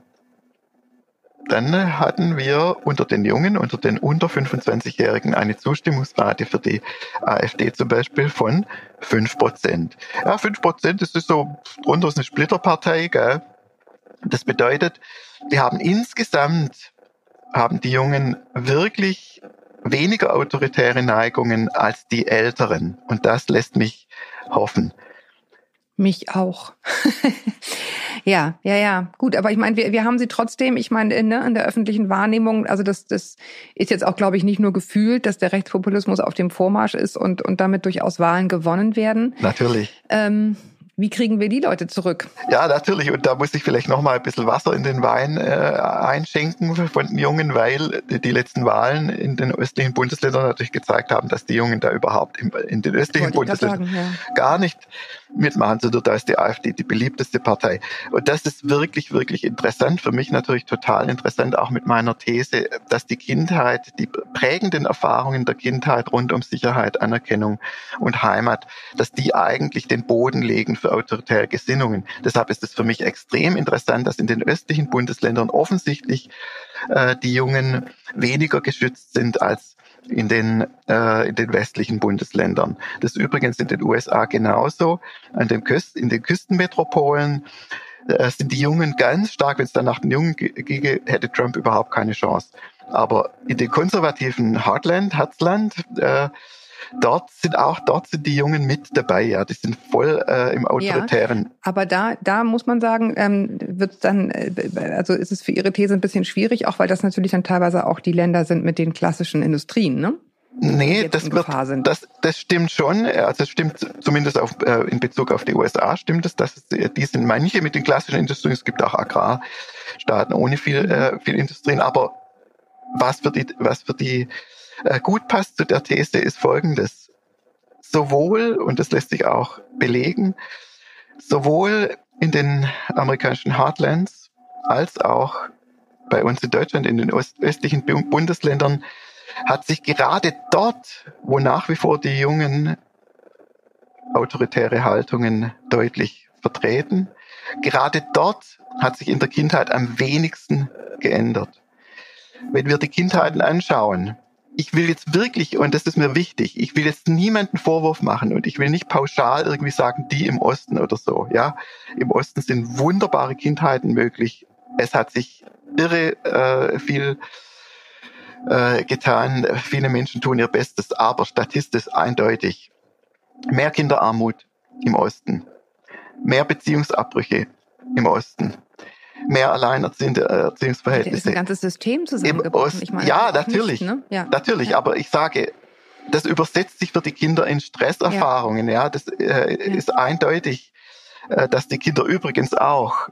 dann hatten wir unter den Jungen, unter den unter 25-Jährigen eine Zustimmungsrate für die AfD zum Beispiel von 5 Prozent. Ja, 5 Prozent, das ist so, drunter ist eine Splitterpartei, gell? Das bedeutet, wir haben insgesamt, haben die Jungen wirklich weniger autoritäre Neigungen als die Älteren. Und das lässt mich hoffen. Mich auch. ja, ja, ja. Gut, aber ich meine, wir, wir haben sie trotzdem, ich meine, in, ne, in der öffentlichen Wahrnehmung, also das, das ist jetzt auch, glaube ich, nicht nur gefühlt, dass der Rechtspopulismus auf dem Vormarsch ist und, und damit durchaus Wahlen gewonnen werden. Natürlich. Ähm, wie kriegen wir die Leute zurück? Ja, natürlich. Und da muss ich vielleicht noch mal ein bisschen Wasser in den Wein äh, einschenken von den Jungen, weil die letzten Wahlen in den östlichen Bundesländern natürlich gezeigt haben, dass die Jungen da überhaupt in, in den östlichen Bundesländern sagen, ja. gar nicht mitmachen, sondern da ist die AfD die beliebteste Partei. Und das ist wirklich, wirklich interessant. Für mich natürlich total interessant, auch mit meiner These, dass die Kindheit, die prägenden Erfahrungen der Kindheit rund um Sicherheit, Anerkennung und Heimat, dass die eigentlich den Boden legen für autoritäre Gesinnungen. Deshalb ist es für mich extrem interessant, dass in den östlichen Bundesländern offensichtlich äh, die Jungen weniger geschützt sind als in den, äh, in den westlichen Bundesländern. Das übrigens in den USA genauso. An den Küst, in den Küstenmetropolen äh, sind die Jungen ganz stark, wenn es dann nach den Jungen ginge, hätte Trump überhaupt keine Chance. Aber in den konservativen Heartland, Herzland, äh, dort sind auch dort sind die Jungen mit dabei, ja, die sind voll äh, im autoritären. Ja, aber da da muss man sagen, ähm, wird dann äh, also ist es für ihre These ein bisschen schwierig, auch weil das natürlich dann teilweise auch die Länder sind mit den klassischen Industrien, ne? Nee, das, wird, das, das stimmt schon. Also es stimmt zumindest auf, äh, in Bezug auf die USA stimmt es, dass es, die sind manche mit den klassischen Industrien. Es gibt auch Agrarstaaten ohne viel, äh, viel Industrien. Aber was für die, was für die äh, gut passt zu der These, ist folgendes. Sowohl, und das lässt sich auch belegen, sowohl in den amerikanischen Heartlands als auch bei uns in Deutschland, in den östlichen Bundesländern, hat sich gerade dort, wo nach wie vor die Jungen autoritäre Haltungen deutlich vertreten, gerade dort hat sich in der Kindheit am wenigsten geändert. Wenn wir die Kindheiten anschauen, ich will jetzt wirklich, und das ist mir wichtig, ich will jetzt niemanden Vorwurf machen und ich will nicht pauschal irgendwie sagen, die im Osten oder so. Ja, im Osten sind wunderbare Kindheiten möglich. Es hat sich irre äh, viel äh, getan. Viele Menschen tun ihr Bestes, aber statistisch eindeutig mehr Kinderarmut im Osten, mehr Beziehungsabbrüche im Osten mehr alleinerziehende Erziehungsverhältnisse. Das ganzes System zusammengebrochen. Meine, ja, natürlich. Nicht, ne? ja. Natürlich, ja. aber ich sage, das übersetzt sich für die Kinder in Stresserfahrungen. Ja, ja das äh, ist eindeutig, äh, dass die Kinder übrigens auch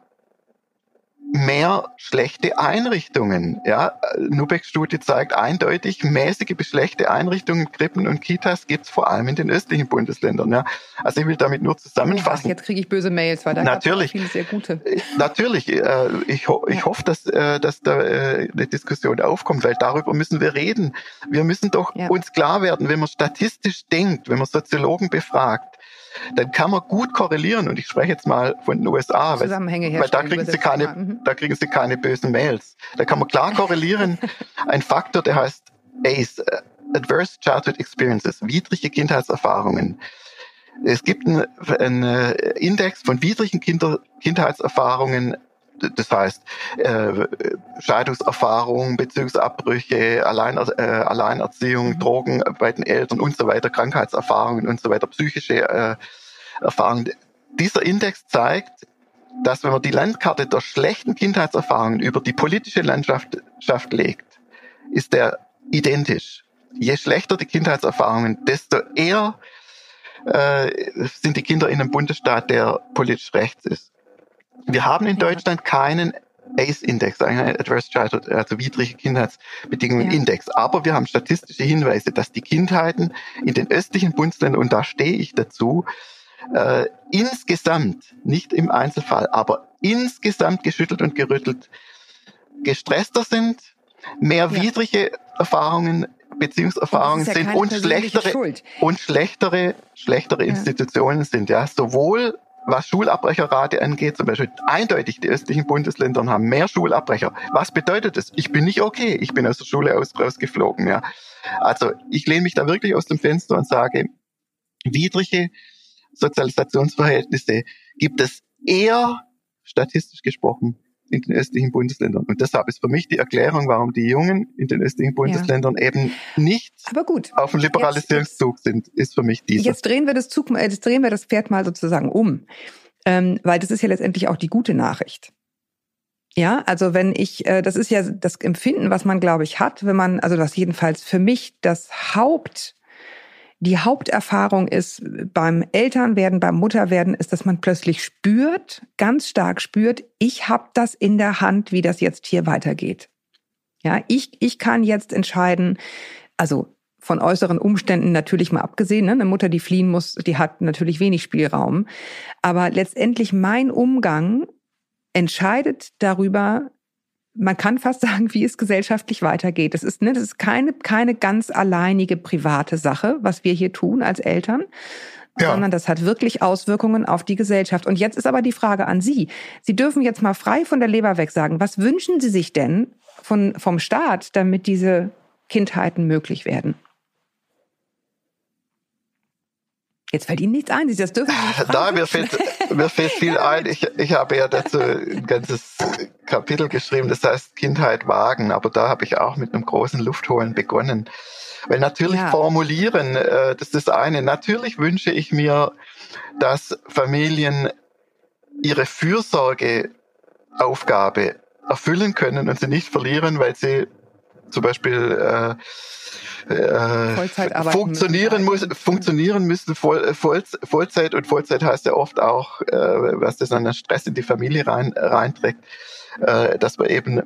mehr schlechte Einrichtungen. Ja, Nubecks Studie zeigt eindeutig, mäßige bis schlechte Einrichtungen, Krippen und Kitas gibt's vor allem in den östlichen Bundesländern. Ja. Also ich will damit nur zusammenfassen. Ach, jetzt kriege ich böse Mails, weil da natürlich, viele sehr gute. Natürlich, äh, ich, ho ich hoffe, dass, äh, dass da äh, eine Diskussion aufkommt, weil darüber müssen wir reden. Wir müssen doch ja. uns klar werden, wenn man statistisch denkt, wenn man Soziologen befragt, dann kann man gut korrelieren. Und ich spreche jetzt mal von den USA, weil, weil da kriegen sie keine, mhm. da kriegen sie keine bösen Mails. Da kann man klar korrelieren. Ein Faktor, der heißt ACE, äh, Adverse Childhood Experiences, widrige Kindheitserfahrungen. Es gibt einen, einen äh, Index von widrigen Kinder, Kindheitserfahrungen das heißt äh, Scheidungserfahrung, Bezugsabbrüche, Allein, äh, Alleinerziehung, mhm. Drogen bei den Eltern und so weiter, Krankheitserfahrungen und so weiter, psychische äh, Erfahrungen. Dieser Index zeigt, dass wenn man die Landkarte der schlechten Kindheitserfahrungen über die politische Landschaft legt, ist der identisch. Je schlechter die Kindheitserfahrungen, desto eher äh, sind die Kinder in einem Bundesstaat, der politisch rechts ist. Wir haben in Deutschland keinen ACE-Index, einen Adverse Childhood, also widrige Kindheitsbedingungen Index. Aber wir haben statistische Hinweise, dass die Kindheiten in den östlichen Bundesländern, und da stehe ich dazu, äh, insgesamt, nicht im Einzelfall, aber insgesamt geschüttelt und gerüttelt, gestresster sind, mehr ja. widrige Erfahrungen, Beziehungserfahrungen ja sind und schlechtere Schuld. und schlechtere schlechtere ja. Institutionen sind ja sowohl was Schulabbrecherrate angeht, zum Beispiel eindeutig die östlichen Bundesländer haben mehr Schulabbrecher. Was bedeutet das? Ich bin nicht okay. Ich bin aus der Schule aus, rausgeflogen. Ja. Also ich lehne mich da wirklich aus dem Fenster und sage, widrige Sozialisationsverhältnisse gibt es eher, statistisch gesprochen, in den östlichen Bundesländern. Und deshalb ist für mich die Erklärung, warum die Jungen in den östlichen Bundesländern ja. eben nicht auf dem Liberalisierungszug sind, ist für mich diese. Jetzt drehen wir das Zug, jetzt drehen wir das Pferd mal sozusagen um. Ähm, weil das ist ja letztendlich auch die gute Nachricht. Ja, also wenn ich, äh, das ist ja das Empfinden, was man, glaube ich, hat, wenn man, also was jedenfalls für mich das Haupt die Haupterfahrung ist beim Elternwerden, beim Mutterwerden, ist, dass man plötzlich spürt, ganz stark spürt, ich habe das in der Hand, wie das jetzt hier weitergeht. Ja, ich, ich kann jetzt entscheiden, also von äußeren Umständen natürlich mal abgesehen, ne? eine Mutter, die fliehen muss, die hat natürlich wenig Spielraum. Aber letztendlich mein Umgang entscheidet darüber, man kann fast sagen, wie es gesellschaftlich weitergeht. Das ist, ne, das ist keine, keine ganz alleinige private Sache, was wir hier tun als Eltern, ja. sondern das hat wirklich Auswirkungen auf die Gesellschaft. Und jetzt ist aber die Frage an Sie. Sie dürfen jetzt mal frei von der Leber weg sagen, was wünschen Sie sich denn von, vom Staat, damit diese Kindheiten möglich werden? Jetzt fällt Ihnen nichts ein, Sie das dürfen Sie nicht Da, mir fällt, mir fällt viel ein. Ich, ich habe ja dazu ein ganzes Kapitel geschrieben, das heißt Kindheit wagen, aber da habe ich auch mit einem großen Luftholen begonnen. Weil natürlich ja. formulieren, äh, das ist das eine. Natürlich wünsche ich mir, dass Familien ihre Fürsorgeaufgabe erfüllen können und sie nicht verlieren, weil sie zum Beispiel äh, äh, funktionieren muss, funktionieren müssen voll, äh, voll, Vollzeit und Vollzeit heißt ja oft auch, äh, was das an Stress in die Familie rein, reinträgt, äh, dass man eben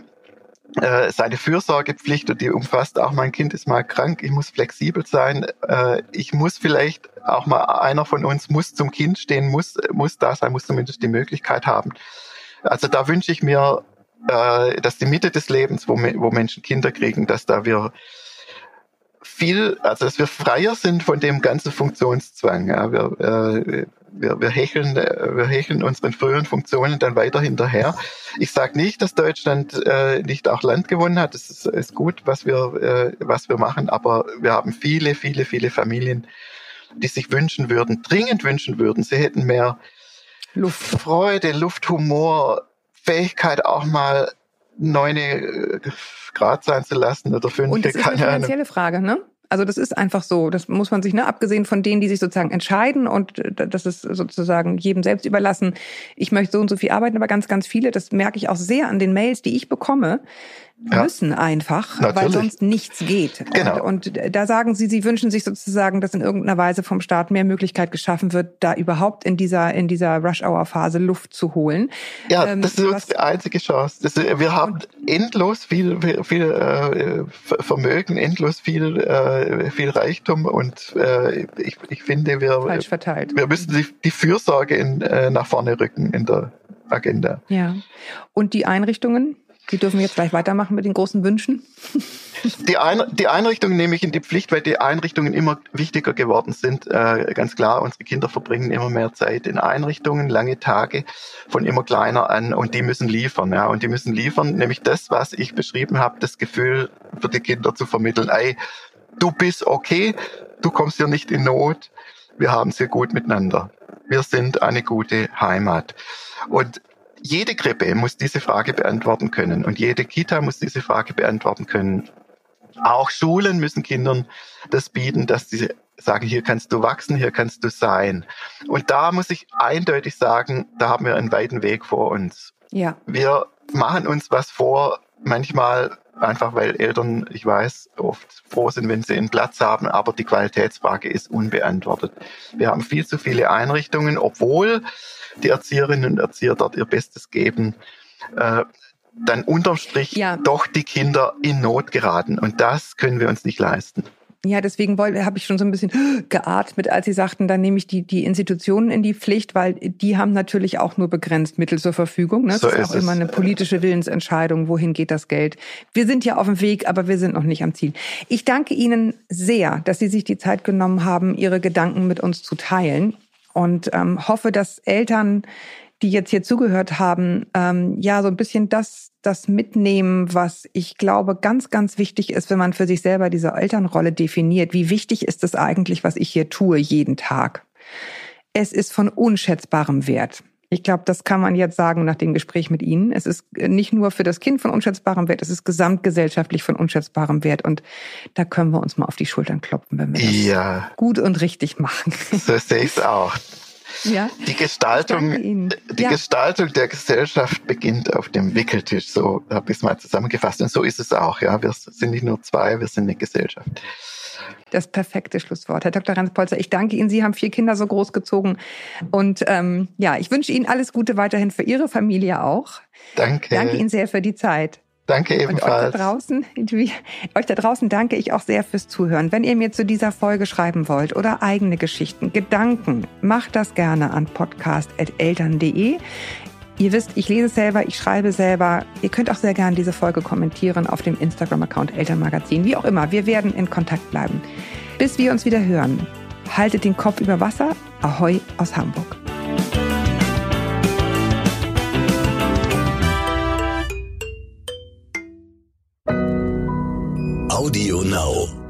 äh, seine Fürsorgepflicht und die umfasst auch mein Kind ist mal krank, ich muss flexibel sein, äh, ich muss vielleicht auch mal einer von uns muss zum Kind stehen, muss muss da sein, muss zumindest die Möglichkeit haben. Also da wünsche ich mir, äh, dass die Mitte des Lebens, wo, wo Menschen Kinder kriegen, dass da wir viel, also dass wir freier sind von dem ganzen Funktionszwang. Ja. Wir, äh, wir, wir, hecheln, wir hecheln unseren früheren Funktionen dann weiter hinterher. Ich sage nicht, dass Deutschland äh, nicht auch Land gewonnen hat. Das ist, ist gut, was wir, äh, was wir machen, aber wir haben viele, viele, viele Familien, die sich wünschen würden, dringend wünschen würden, sie hätten mehr Luft. Freude, Luft, Humor, Fähigkeit auch mal neune äh, Grad sein zu lassen oder fünf. Und das ist eine finanzielle Frage, ne? Also das ist einfach so. Das muss man sich, ne, abgesehen von denen, die sich sozusagen entscheiden und äh, das ist sozusagen jedem selbst überlassen. Ich möchte so und so viel arbeiten, aber ganz, ganz viele, das merke ich auch sehr an den Mails, die ich bekomme, Ja. müssen einfach, weil Natürlich. sonst nichts geht. Genau. Und, und da sagen Sie, Sie wünschen sich sozusagen, dass in irgendeiner Weise vom Staat mehr Möglichkeit geschaffen wird, da überhaupt in dieser in dieser Rush-Hour-Phase Luft zu holen. Ja, Ähm, das ist was- unsere einzige Chance. Das, wir haben endlos viel, viel, viel äh, Ver- Vermögen, endlos viel, äh, viel Reichtum und äh, ich, ich finde, wir, falsch verteilt. wir müssen die, die Fürsorge in, äh, nach vorne rücken in der Agenda. Ja. Und die Einrichtungen, die dürfen jetzt gleich weitermachen mit den großen Wünschen. Die, Ein die Einrichtungen nehme ich in die Pflicht, weil die Einrichtungen immer wichtiger geworden sind. Äh, ganz klar, unsere Kinder verbringen immer mehr Zeit in Einrichtungen, lange Tage von immer kleiner an und die müssen liefern. Ja, und die müssen liefern, nämlich das, was ich beschrieben habe, das Gefühl für die Kinder zu vermitteln. Ey, du bist okay, du kommst hier nicht in Not, wir haben es hier gut miteinander. Wir sind eine gute Heimat. Und jede Krippe muss diese Frage beantworten können und jede Kita muss diese Frage beantworten können. Auch Schulen müssen Kindern das bieten, dass sie sagen, hier kannst du wachsen, hier kannst du sein. Und da muss ich eindeutig sagen, da haben wir einen weiten Weg vor uns. Ja. Wir machen uns was vor, manchmal einfach, weil Eltern, ich weiß, oft froh sind, wenn sie einen Platz haben, aber die Qualitätsfrage ist unbeantwortet. Wir haben viel zu viele Einrichtungen, obwohl die Erzieherinnen und Erzieher dort ihr Bestes geben. Äh, dann unterm Strich Ja. doch die Kinder in Not geraten. Und das können wir uns nicht leisten. Ja, deswegen habe ich schon so ein bisschen geatmet, als Sie sagten, dann nehme ich die, die Institutionen in die Pflicht, weil die haben natürlich auch nur begrenzt Mittel zur Verfügung. Ne? Das So ist ist auch es. immer eine politische Willensentscheidung, wohin geht das Geld. Wir sind ja auf dem Weg, aber wir sind noch nicht am Ziel. Ich danke Ihnen sehr, dass Sie sich die Zeit genommen haben, Ihre Gedanken mit uns zu teilen und ähm, hoffe, dass Eltern die jetzt hier zugehört haben, ähm, ja, so ein bisschen das, das mitnehmen, was ich glaube ganz, ganz wichtig ist, wenn man für sich selber diese Elternrolle definiert. Wie wichtig ist es eigentlich, was ich hier tue jeden Tag? Es ist von unschätzbarem Wert. Ich glaube, das kann man jetzt sagen nach dem Gespräch mit Ihnen. Es ist nicht nur für das Kind von unschätzbarem Wert, es ist gesamtgesellschaftlich von unschätzbarem Wert. Und da können wir uns mal auf die Schultern klopfen, wenn wir das Ja, gut und richtig machen. so sehe ich es auch. ja. Die Gestaltung, die Ja. Gestaltung der Gesellschaft beginnt auf dem Wickeltisch. So habe ich es mal zusammengefasst. Und so ist es auch. Ja, wir sind nicht nur zwei, wir sind eine Gesellschaft. Das perfekte Schlusswort. Herr Dr. Ranz-Polzer, ich danke Ihnen. Sie haben vier Kinder so großgezogen. Und ähm, ja, ich wünsche Ihnen alles Gute weiterhin für Ihre Familie auch. Danke. Danke Ihnen sehr für die Zeit. Danke Und euch da ebenfalls. draußen, euch da draußen danke ich auch sehr fürs Zuhören. Wenn ihr mir zu dieser Folge schreiben wollt oder eigene Geschichten, Gedanken, macht das gerne an podcast.eltern.de. Ihr wisst, ich lese selber, ich schreibe selber. Ihr könnt auch sehr gerne diese Folge kommentieren auf dem Instagram-Account Elternmagazin. Wie auch immer, wir werden in Kontakt bleiben. Bis wir uns wieder hören. Haltet den Kopf über Wasser. Ahoi aus Hamburg. Audio Now.